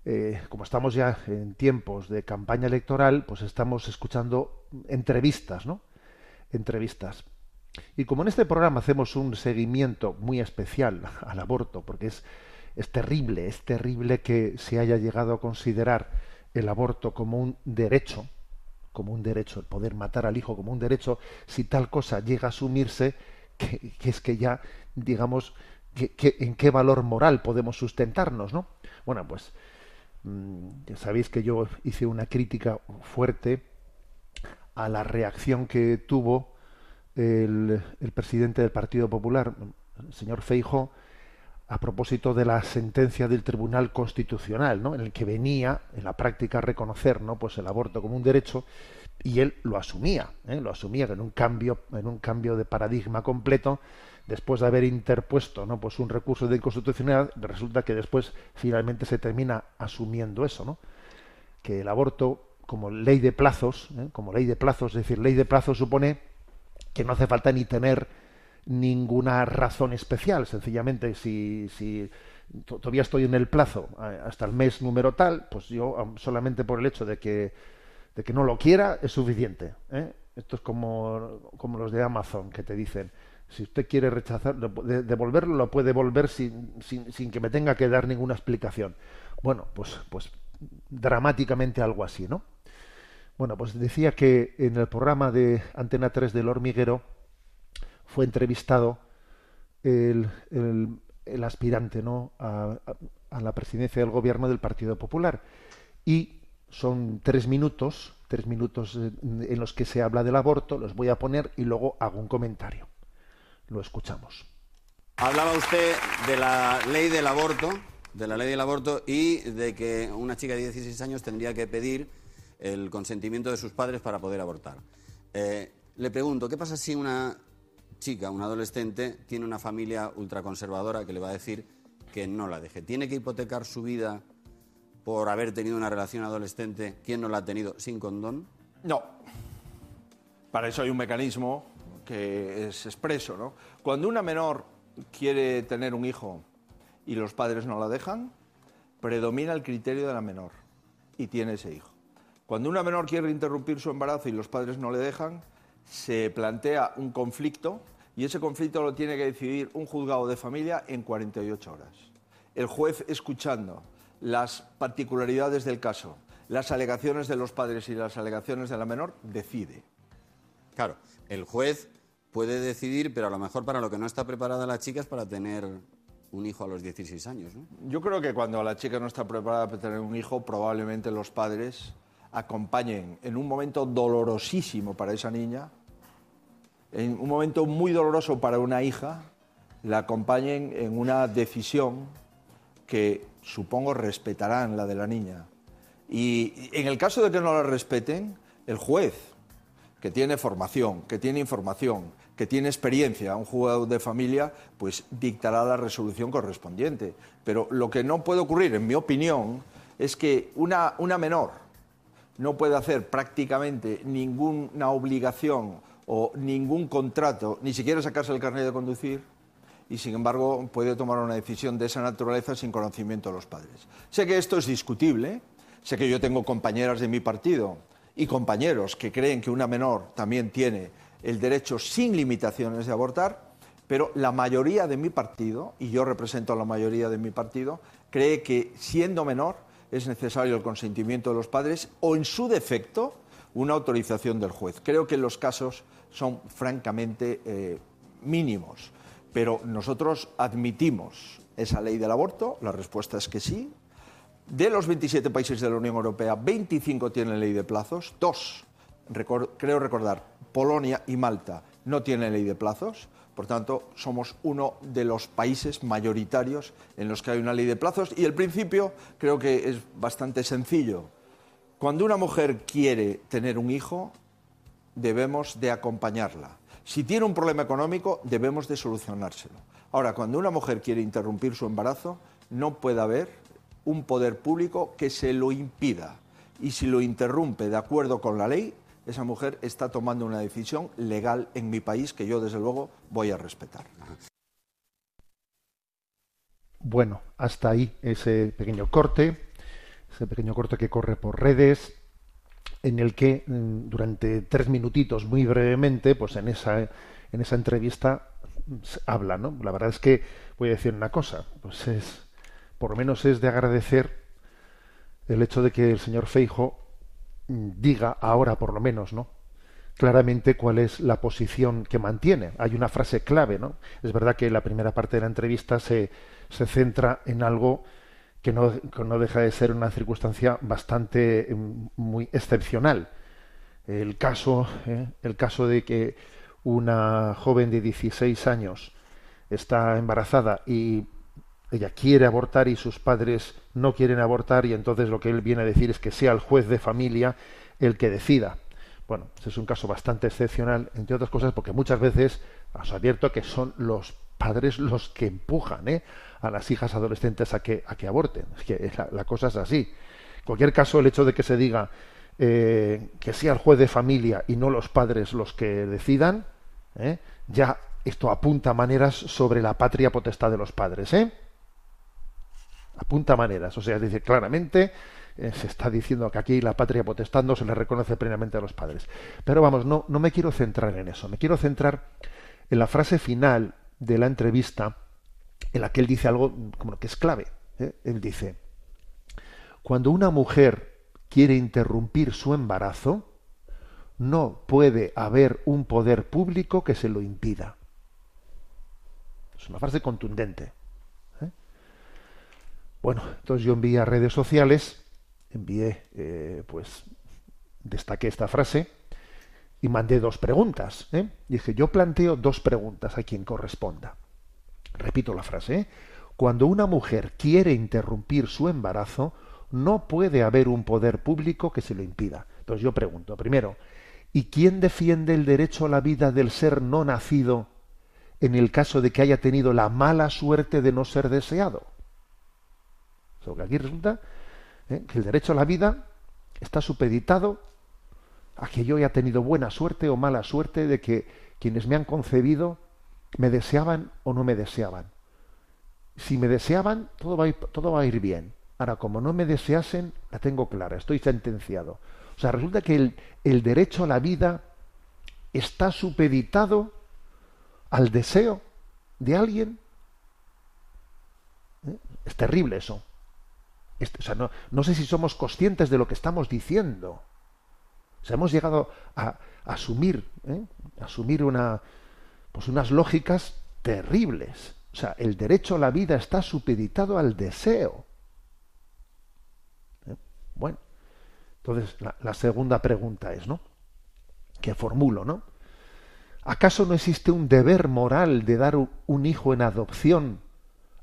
Eh, como estamos ya en tiempos de campaña electoral, pues estamos escuchando entrevistas, ¿no? Entrevistas. Y como en este programa hacemos un seguimiento muy especial al aborto, porque es, es terrible, es terrible que se haya llegado a considerar el aborto como un derecho, como un derecho, el poder matar al hijo como un derecho, si tal cosa llega a asumirse, que, es que ya, digamos, que, en qué valor moral podemos sustentarnos, ¿no? Bueno, pues mm, ya sabéis que yo hice una crítica fuerte a la reacción que tuvo el, el presidente del Partido Popular, el señor Feijo, a propósito de la sentencia del Tribunal Constitucional, ¿no? en el que venía en la práctica a reconocer ¿no? pues el aborto como un derecho y él lo asumía, ¿eh? lo asumía en un cambio, en un cambio de paradigma completo, después de haber interpuesto ¿no? pues un recurso de inconstitucionalidad, resulta que después finalmente se termina asumiendo eso, ¿no? que el aborto como ley de plazos, ¿eh? como ley de plazos, es decir, ley de plazos supone que no hace falta ni tener ninguna razón especial. Sencillamente, si, si todavía estoy en el plazo hasta el mes número tal, pues yo solamente por el hecho de que, de que no lo quiera es suficiente. ¿eh? Esto es como, como los de Amazon que te dicen, si usted quiere rechazar, devolverlo, lo puede devolver sin, sin, sin, que me tenga que dar ninguna explicación. Bueno, pues, pues dramáticamente algo así, ¿no? Bueno, pues decía que en el programa de Antena 3 del Hormiguero, fue entrevistado el, aspirante ¿no? A, a, la presidencia del gobierno del Partido Popular. Y son tres minutos, tres minutos en los que se habla del aborto, los voy a poner y luego hago un comentario. Lo escuchamos. Hablaba usted de la ley del aborto, de la ley del aborto y de que una chica de 16 años tendría que pedir el consentimiento de sus padres para poder abortar. Eh, le pregunto, ¿qué pasa si una chica, un adolescente, tiene una familia ultraconservadora que le va a decir que no la deje. ¿Tiene que hipotecar su vida por haber tenido una relación adolescente? ¿Quién no la ha tenido sin condón? No. Para eso hay un mecanismo que es expreso, ¿no? Cuando una menor quiere tener un hijo y los padres no la dejan, predomina el criterio de la menor y tiene ese hijo. Cuando una menor quiere interrumpir su embarazo y los padres no le dejan, se plantea un conflicto y ese conflicto lo tiene que decidir un juzgado de familia en 48 horas. El juez escuchando las particularidades del caso, las alegaciones de los padres y las alegaciones de la menor, decide. Claro, el juez puede decidir, pero a lo mejor para lo que no está preparada la chica es para tener un hijo a los 16 años. ¿no? Yo creo que cuando la chica no está preparada para tener un hijo, probablemente los padres acompañen en un momento dolorosísimo para esa niña, en un momento muy doloroso para una hija, la acompañen en una decisión que supongo respetarán la de la niña. Y en el caso de que no la respeten, el juez, que tiene formación, que tiene información, que tiene experiencia, un jugador de familia, pues dictará la resolución correspondiente. Pero lo que no puede ocurrir, en mi opinión, es que una, una menor no puede hacer prácticamente ninguna obligación o ningún contrato, ni siquiera sacarse el carnet de conducir, y sin embargo puede tomar una decisión de esa naturaleza sin conocimiento de los padres. Sé que esto es discutible, sé que yo tengo compañeras de mi partido y compañeros que creen que una menor también tiene el derecho sin limitaciones de abortar, pero la mayoría de mi partido, y yo represento a la mayoría de mi partido, cree que siendo menor es necesario el consentimiento de los padres o, en su defecto, una autorización del juez. Creo que los casos son francamente eh, mínimos, pero nosotros admitimos esa ley del aborto, la respuesta es que sí. De los 27 países de la Unión Europea, 25 tienen ley de plazos, dos, creo recordar, Polonia y Malta no tienen ley de plazos, Por tanto, somos uno de los países mayoritarios en los que hay una ley de plazos y el principio creo que es bastante sencillo. Cuando una mujer quiere tener un hijo, debemos de acompañarla. Si tiene un problema económico, debemos de solucionárselo. Ahora, cuando una mujer quiere interrumpir su embarazo, no puede haber un poder público que se lo impida. Y si lo interrumpe de acuerdo con la ley, esa mujer está tomando una decisión legal en mi país que yo, desde luego, voy a respetar. Bueno, hasta ahí ese pequeño corte, ese pequeño corte que corre por redes, en el que mm, durante tres minutitos, muy brevemente, pues en esa, en esa entrevista habla, ¿no? La verdad es que voy a decir una cosa, pues es, por lo menos es de agradecer el hecho de que el señor Feijo mm, diga ahora, por lo menos, ¿no? claramente cuál es la posición que mantiene. Hay una frase clave, ¿no? Es verdad que la primera parte de la entrevista se, se centra en algo que no, que no deja de ser una circunstancia bastante mm, muy excepcional. El caso, ¿eh? el caso de que una joven de 16 años está embarazada y ella quiere abortar y sus padres no quieren abortar y entonces lo que él viene a decir es que sea el juez de familia el que decida. Bueno, ese es un caso bastante excepcional, entre otras cosas, porque muchas veces os advierto que son los padres los que empujan ¿eh? a las hijas adolescentes a que, a que aborten. Es que la, cosa es así. En cualquier caso, el hecho de que se diga eh, que sea el juez de familia y no los padres los que decidan, ¿eh? ya esto apunta maneras sobre la patria potestad de los padres. ¿eh? Apunta maneras. O sea, dice claramente eh, se está diciendo que aquí la patria potestad no se le reconoce plenamente a los padres. Pero vamos, no, no me quiero centrar en eso. Me quiero centrar en la frase final de la entrevista en la que él dice algo como que es clave. ¿eh? Él dice, cuando una mujer quiere interrumpir su embarazo, no puede haber un poder público que se lo impida. Es una frase contundente. ¿eh? Bueno, entonces yo envié a redes sociales, envié, eh, pues, destaqué esta frase y mandé dos preguntas. ¿eh? Dije, yo planteo dos preguntas a quien corresponda. Repito la frase. ¿eh? Cuando una mujer quiere interrumpir su embarazo, no puede haber un poder público que se lo impida. Entonces yo pregunto, primero, ¿y quién defiende el derecho a la vida del ser no nacido en el caso de que haya tenido la mala suerte de no ser deseado? O que aquí resulta ¿eh? que el derecho a la vida está supeditado a que yo haya tenido buena suerte o mala suerte de que quienes me han concebido me deseaban o no me deseaban. Si me deseaban, todo va a ir, todo va a ir bien. Ahora, como no me deseasen, la tengo clara, estoy sentenciado. O sea, resulta que el, el derecho a la vida está supeditado al deseo de alguien. ¿Eh? Es terrible eso. Este, o sea, no, no, sé si somos conscientes de lo que estamos diciendo. O sea, hemos llegado a, asumir, ¿eh? asumir una, pues unas lógicas terribles. O sea, el derecho a la vida está supeditado al deseo. ¿Eh? Bueno, entonces la, la, segunda pregunta es, ¿no? Que formulo, ¿no? ¿Acaso no existe un deber moral de dar un hijo en adopción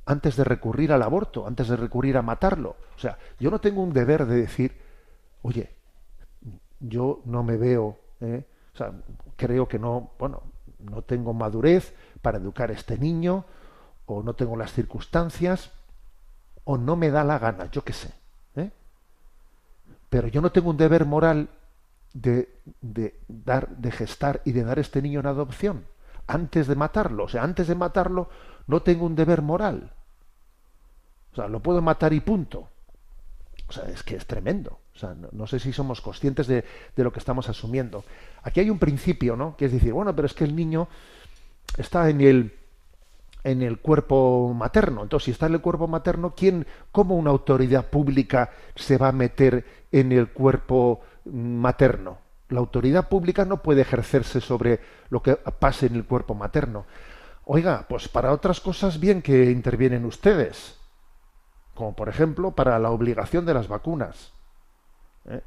antes de recurrir al aborto, antes de recurrir a matarlo? O sea, yo no tengo un deber de decir, oye, yo no me veo, ¿eh? o sea, creo que no, bueno, no tengo madurez para educar a este niño, o no tengo las circunstancias, o no me da la gana, yo qué sé. ¿eh? Pero yo no tengo un deber moral de, de, dar, de gestar y de dar a este niño en adopción antes de matarlo. O sea, antes de matarlo no tengo un deber moral. O sea, lo puedo matar y punto. O sea, es que es tremendo. O sea, no, sé si somos conscientes de, lo que estamos asumiendo. Aquí hay un principio, ¿no? Que es decir, bueno, pero es que el niño está en el en el cuerpo materno. Entonces, si está en el cuerpo materno, ¿quién, cómo una autoridad pública se va a meter en el cuerpo materno? La autoridad pública no puede ejercerse sobre lo que pase en el cuerpo materno. Oiga, pues para otras cosas bien que intervienen ustedes, como por ejemplo para la obligación de las vacunas. ¿Eh?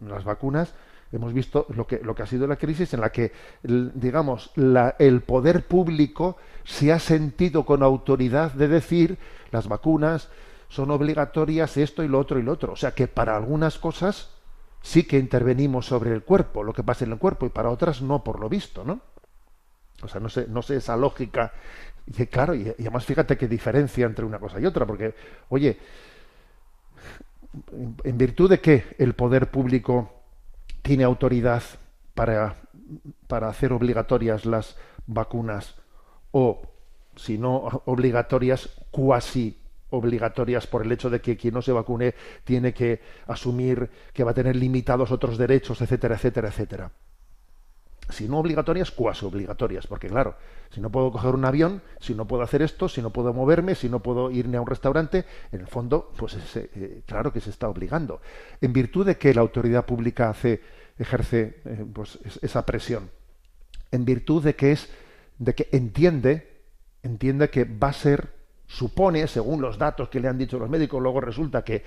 Las vacunas hemos visto lo que, lo que ha sido la crisis en la que, digamos, la- el poder público se ha sentido con autoridad de decir las vacunas son obligatorias esto y lo otro y lo otro. O sea que para algunas cosas sí que intervenimos sobre el cuerpo, lo que pasa en el cuerpo, y para otras no, por lo visto, ¿no? O sea, no sé, no sé esa lógica. Y claro, y, y además fíjate qué diferencia entre una cosa y otra, porque, oye, en, virtud de que el poder público tiene autoridad para, para hacer obligatorias las vacunas o, si no obligatorias, cuasi obligatorias por el hecho de que quien no se vacune tiene que asumir que va a tener limitados otros derechos, etcétera, etcétera, etcétera. Si no obligatorias, cuasi obligatorias, porque claro, si no puedo coger un avión, si no puedo hacer esto, si no puedo moverme, si no puedo irme a un restaurante, en el fondo, pues es, eh, claro que se está obligando. En virtud de que la autoridad pública hace, ejerce eh, pues, es- esa presión, en virtud de que es, de que entiende, entiende que va a ser supone, según los datos que le han dicho los médicos, luego resulta que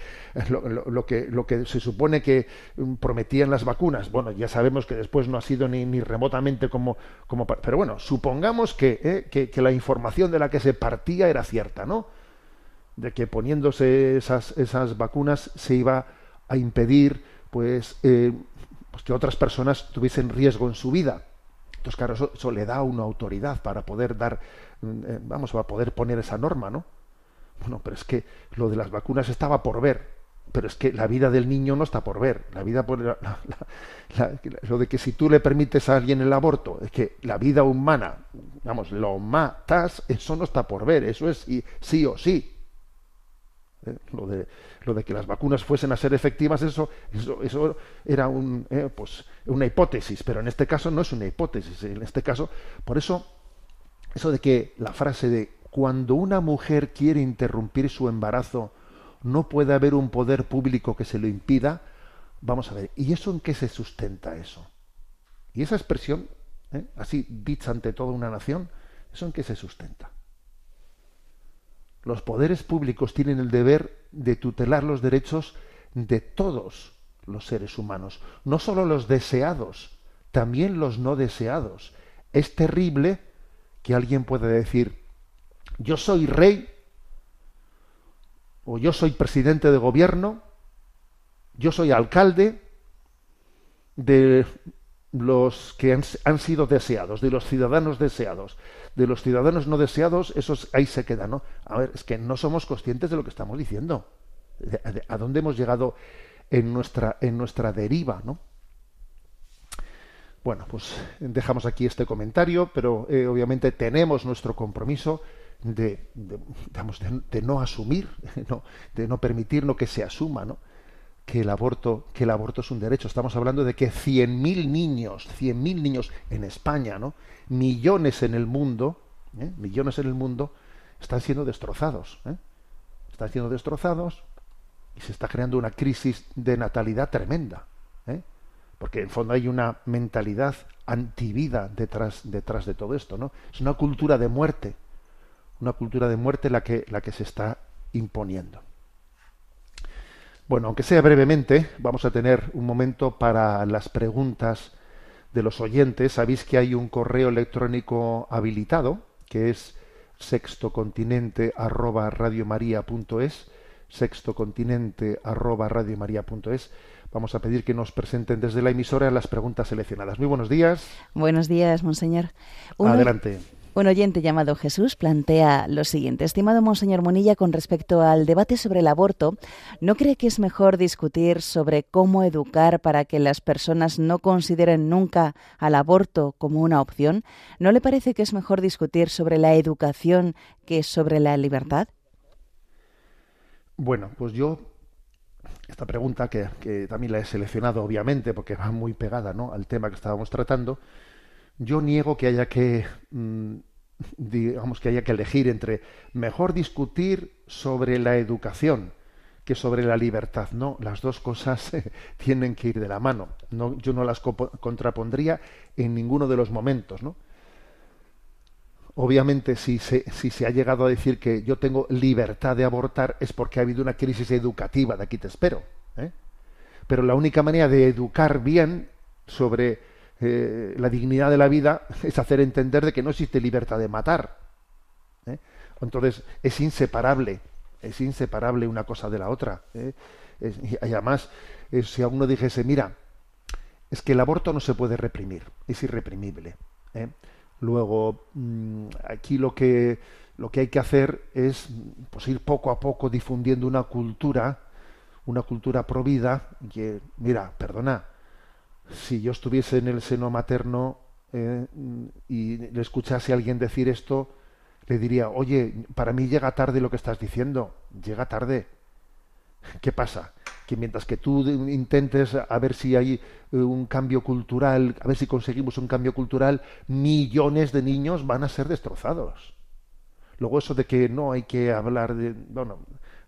lo, que lo que se supone que mm, prometían las vacunas, bueno, ya sabemos que después no ha sido ni, ni remotamente como, como pero bueno, supongamos que, eh, que, que la información de la que se partía era cierta, ¿no? De que poniéndose esas, esas vacunas se iba a impedir pues, eh, pues que otras personas tuviesen riesgo en su vida. Entonces, claro, eso, eso le da una autoridad para poder dar, vamos, para poder poner esa norma, ¿no? Bueno, pero es que lo de las vacunas estaba por ver, pero es que la vida del niño no está por ver. La vida por la- lo de que si tú le permites a alguien el aborto, es que la vida humana, vamos, lo matas, eso no está por ver, eso es sí, o sí. ¿eh? Lo de, lo de que las vacunas fuesen a ser efectivas, eso, eso, eso era un, eh, pues, una hipótesis, pero en este caso no es una hipótesis. En este caso, por eso, eso de que la frase de cuando una mujer quiere interrumpir su embarazo, no puede haber un poder público que se lo impida, vamos a ver, ¿y eso en qué se sustenta eso? Y esa expresión, ¿eh? así dicha ante toda una nación, ¿eso en qué se sustenta? Los poderes públicos tienen el deber de tutelar los derechos de todos los seres humanos, no solo los deseados, también los no deseados. Es terrible que alguien pueda decir, yo soy rey, o yo soy presidente de gobierno, yo soy alcalde de los que han, sido deseados, de los ciudadanos deseados. De los ciudadanos no deseados, esos ahí se quedan, ¿no? A ver, es que no somos conscientes de lo que estamos diciendo. ¿A dónde hemos llegado en nuestra, en nuestra deriva, ¿no? Bueno, pues dejamos aquí este comentario, pero eh, obviamente tenemos nuestro compromiso de, digamos, de- no asumir, no, de no permitirnos que se asuma, ¿no? que el aborto que el aborto es un derecho. Estamos hablando de que 100.000 niños, 100.000 niños en España, ¿no? Millones en el mundo, ¿eh? millones en el mundo están siendo destrozados, ¿eh? Están siendo destrozados y se está creando una crisis de natalidad tremenda. Porque en fondo hay una mentalidad antivida detrás detrás de todo esto, ¿no? Es una cultura de muerte, una cultura de muerte la que la que se está imponiendo. Bueno, aunque sea brevemente, vamos a tener un momento para las preguntas de los oyentes. Sabéis que hay un correo electrónico habilitado, que es sextocontinente arroba Vamos a pedir que nos presenten desde la emisora las preguntas seleccionadas. Muy buenos días. Buenos días, monseñor. Un- Adelante. Un oyente llamado Jesús plantea lo siguiente. Estimado Monseñor Monilla, con respecto al debate sobre el aborto, ¿no cree que es mejor discutir sobre cómo educar para que las personas no consideren nunca al aborto como una opción? ¿No le parece que es mejor discutir sobre la educación que sobre la libertad? Bueno, pues yo esta pregunta que, que también la he seleccionado obviamente porque va muy pegada ¿no? al tema que estábamos tratando. Yo niego que haya que mm, digamos que haya que elegir entre mejor discutir sobre la educación que sobre la libertad no las dos cosas tienen que ir de la mano. No yo no las contrapondría en ninguno de los momentos no Obviamente, si se, si se ha llegado a decir que yo tengo libertad de abortar es porque ha habido una crisis educativa, de aquí te espero. ¿eh? Pero la única manera de educar bien sobre eh, la dignidad de la vida es hacer entender de que no existe libertad de matar. ¿eh? Entonces es inseparable, es inseparable una cosa de la otra. ¿eh? Y además, eh, si a uno dijese, mira, es que el aborto no se puede reprimir, es irreprimible. ¿eh? Luego, mm, aquí lo que, lo que hay que hacer es pues, ir poco a poco difundiendo una cultura, una cultura provida, que, mira, perdona, si yo estuviese en el seno materno eh, y le escuchase a alguien decir esto, le diría, oye, para mí llega tarde lo que estás diciendo, llega tarde. ¿Qué pasa? Que mientras que tú intentes a ver si hay eh, un cambio cultural, a ver si conseguimos un cambio cultural, millones de niños van a ser destrozados. Luego eso de que no hay que hablar de, bueno,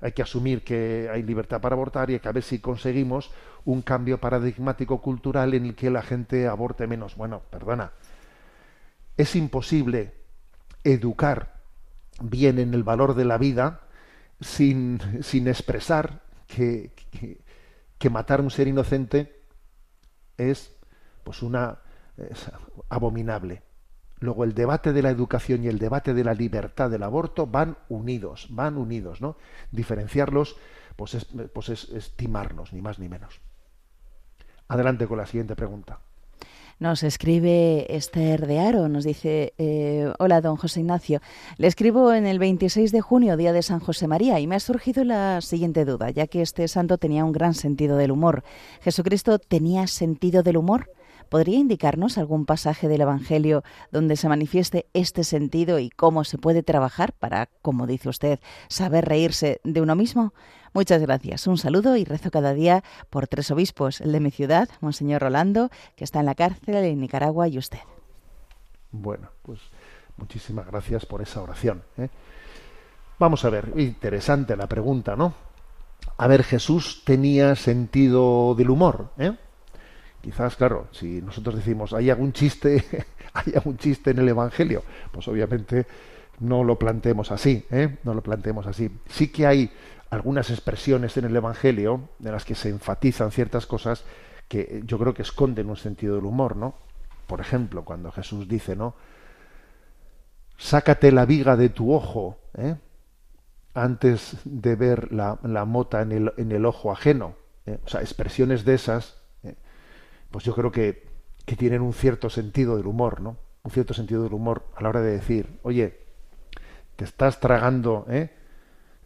hay que asumir que hay libertad para abortar y que a ver si conseguimos un cambio paradigmático cultural en el que la gente aborte menos. Bueno, perdona. Es imposible educar bien en el valor de la vida sin, sin expresar que, que, matar a un ser inocente es pues una abominable. Luego el debate de la educación y el debate de la libertad del aborto van unidos, van unidos, ¿no? Diferenciarlos, pues es, pues es estimarnos, ni más ni menos. Adelante con la siguiente pregunta. Nos escribe Esther de Aro, nos dice, eh, hola don José Ignacio, le escribo en el 26 de junio, día de San José María, y me ha surgido la siguiente duda, ya que este santo tenía un gran sentido del humor. ¿Jesucristo tenía sentido del humor? ¿Podría indicarnos algún pasaje del Evangelio donde se manifieste este sentido y cómo se puede trabajar para, como dice usted, saber reírse de uno mismo? Muchas gracias. Un saludo y rezo cada día por tres obispos, el de mi ciudad, Monseñor Rolando, que está en la cárcel en Nicaragua, y usted. Bueno, pues muchísimas gracias por esa oración. ¿eh? Vamos a ver, interesante la pregunta, ¿no? A ver, Jesús tenía sentido del humor, ¿eh? Quizás, claro, si nosotros decimos, ¿hay algún chiste, hay algún chiste en el Evangelio? Pues obviamente no lo planteemos así, ¿eh? No lo planteemos así. Sí que hay algunas expresiones en el Evangelio de las que se enfatizan ciertas cosas que yo creo que esconden un sentido del humor, ¿no? Por ejemplo, cuando Jesús dice, ¿no? Sácate la viga de tu ojo, ¿eh? antes de ver la, la mota en el, en el ojo ajeno. ¿eh? O sea, expresiones de esas, ¿eh? pues yo creo que, que tienen un cierto sentido del humor, ¿no? Un cierto sentido del humor a la hora de decir, oye, te estás tragando, ¿eh?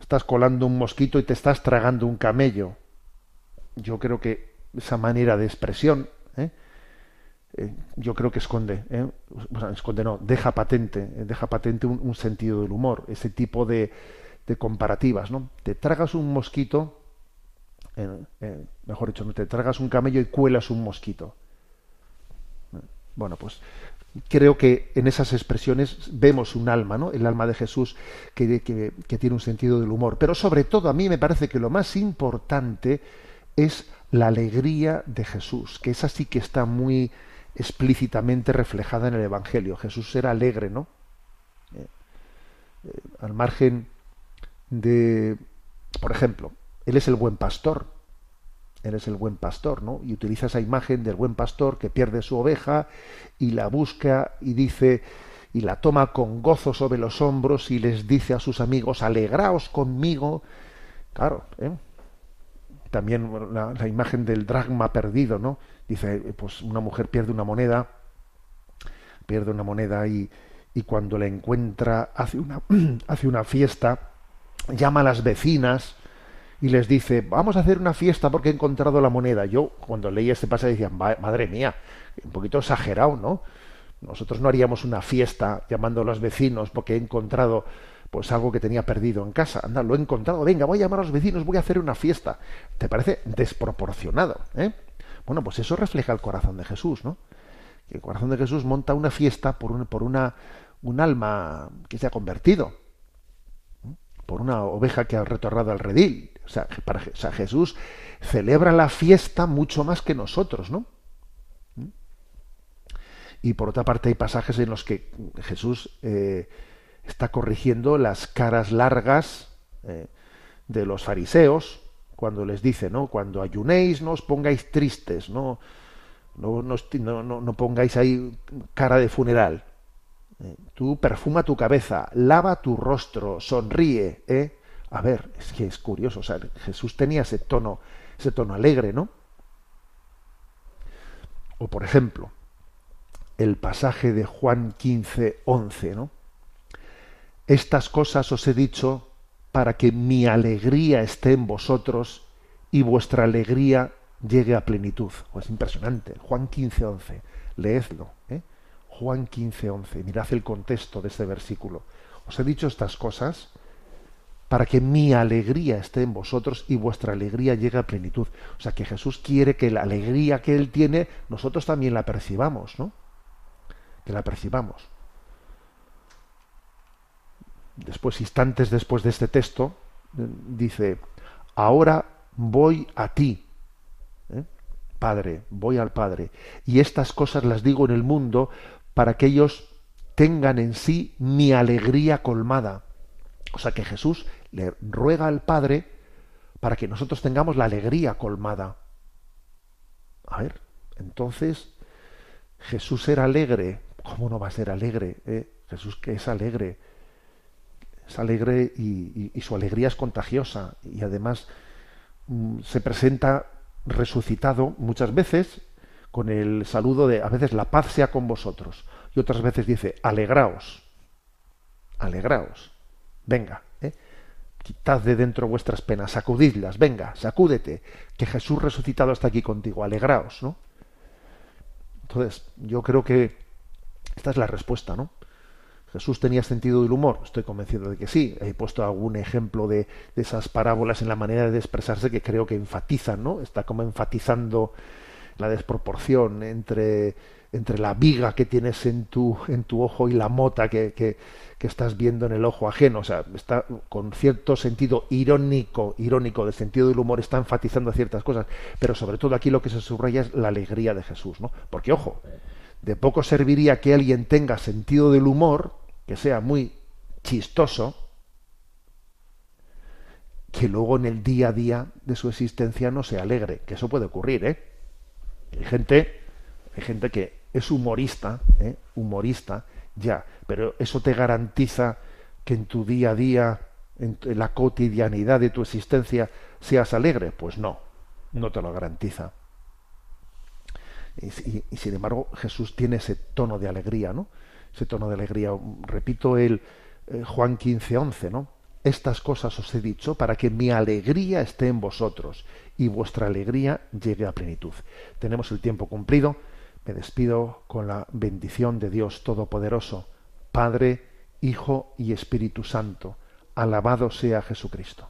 Estás colando un mosquito y te estás tragando un camello. Yo creo que esa manera de expresión, ¿eh? Eh, yo creo que esconde, ¿eh? esconde no, deja patente, eh, deja patente un, sentido del humor, ese tipo de, de, comparativas, ¿no? Te tragas un mosquito, mejor dicho, no te tragas un camello y cuelas un mosquito. Bueno, pues creo que en esas expresiones vemos un alma, ¿no? El alma de Jesús que, que, tiene un sentido del humor. Pero sobre todo a mí me parece que lo más importante es la alegría de Jesús, que esa sí que está muy explícitamente reflejada en el Evangelio. Jesús era alegre, ¿no? Eh, eh, al margen de, por ejemplo, Él es el buen pastor. Él es el buen pastor, ¿no? Y utiliza esa imagen del buen pastor que pierde su oveja y la busca y dice y la toma con gozo sobre los hombros y les dice a sus amigos, alegraos conmigo. Claro, ¿eh? también la, la, imagen del dragma perdido, ¿no? Dice, pues una mujer pierde una moneda, pierde una moneda y, y cuando la encuentra hace una, hace una fiesta, llama a las vecinas y les dice, vamos a hacer una fiesta porque he encontrado la moneda. Yo cuando leí este pasaje decía, madre mía, un poquito exagerado, ¿no? Nosotros no haríamos una fiesta llamando a los vecinos porque he encontrado pues algo que tenía perdido en casa. Anda, lo he encontrado. Venga, voy a llamar a los vecinos, voy a hacer una fiesta. ¿Te parece desproporcionado? ¿eh? Bueno, pues eso refleja el corazón de Jesús, ¿no? Que el corazón de Jesús monta una fiesta por, un, por una, un alma que se ha convertido, por una oveja que ha retornado al redil. Sea, o sea, Jesús celebra la fiesta mucho más que nosotros, ¿no? Y por otra parte hay pasajes en los que Jesús eh, está corrigiendo las caras largas eh, de los fariseos cuando les dice, ¿no? Cuando ayunéis no os pongáis tristes, ¿no? No, no- no- no pongáis ahí cara de funeral. Eh, Tú perfuma tu cabeza, lava tu rostro, sonríe, ¿eh? A ver, es que es curioso, o sea, Jesús tenía ese tono, ese tono alegre, ¿no? O por ejemplo, el pasaje de Juan 15, 11, ¿no? Estas cosas os he dicho para que mi alegría esté en vosotros y vuestra alegría llegue a plenitud. Es impresionante. Juan 15, 11. Leedlo. ¿eh? Juan 15, 11. Mirad el contexto de este versículo. Os he dicho estas cosas para que mi alegría esté en vosotros y vuestra alegría llegue a plenitud. O sea que Jesús quiere que la alegría que Él tiene, nosotros también la percibamos, ¿no? Que la percibamos. Después, instantes después de este texto, eh, dice, ahora voy a ti, ¿eh? Padre, voy al Padre, y estas cosas las digo en el mundo para que ellos tengan en sí mi alegría colmada. O sea que Jesús le ruega al Padre para que nosotros tengamos la alegría colmada. A ver, entonces, Jesús era alegre. ¿Cómo no va a ser alegre? eh? Jesús que es alegre. Es alegre y, su alegría es contagiosa. Y además mm, se presenta resucitado muchas veces con el saludo de a veces la paz sea con vosotros. Y otras veces dice, alegraos. Alegraos. Venga. Quitad de dentro vuestras penas, sacudidlas, venga, sacúdete, que Jesús resucitado está aquí contigo, alegraos, ¿no? Entonces, yo creo que esta es la respuesta, ¿no? Jesús tenía sentido del humor, estoy convencido de que sí. He puesto algún ejemplo de, de esas parábolas en la manera de expresarse que creo que enfatizan, ¿no? Está como enfatizando la desproporción entre, entre la viga que tienes en tu, en tu ojo y la mota que, que, estás viendo en el ojo ajeno. O sea, está con cierto sentido irónico, irónico del sentido del humor, está enfatizando ciertas cosas. Pero sobre todo aquí lo que se subraya es la alegría de Jesús, ¿no? Porque, ojo, de poco serviría que alguien tenga sentido del humor, que sea muy chistoso, que luego en el día a día de su existencia no sea alegre, que eso puede ocurrir, ¿eh? Hay gente, hay gente que es humorista, ¿eh? humorista, ya, pero eso te garantiza que en tu día a día, en la cotidianidad de tu existencia, seas alegre. Pues no, no te lo garantiza. Y sin embargo, Jesús tiene ese tono de alegría, ¿no? Ese tono de alegría. Repito el eh, Juan 15, 11, ¿no? Estas cosas os he dicho para que mi alegría esté en vosotros y vuestra alegría llegue a plenitud. Tenemos el tiempo cumplido. Me despido con la bendición de Dios Todopoderoso, Padre, Hijo y Espíritu Santo. Alabado sea Jesucristo.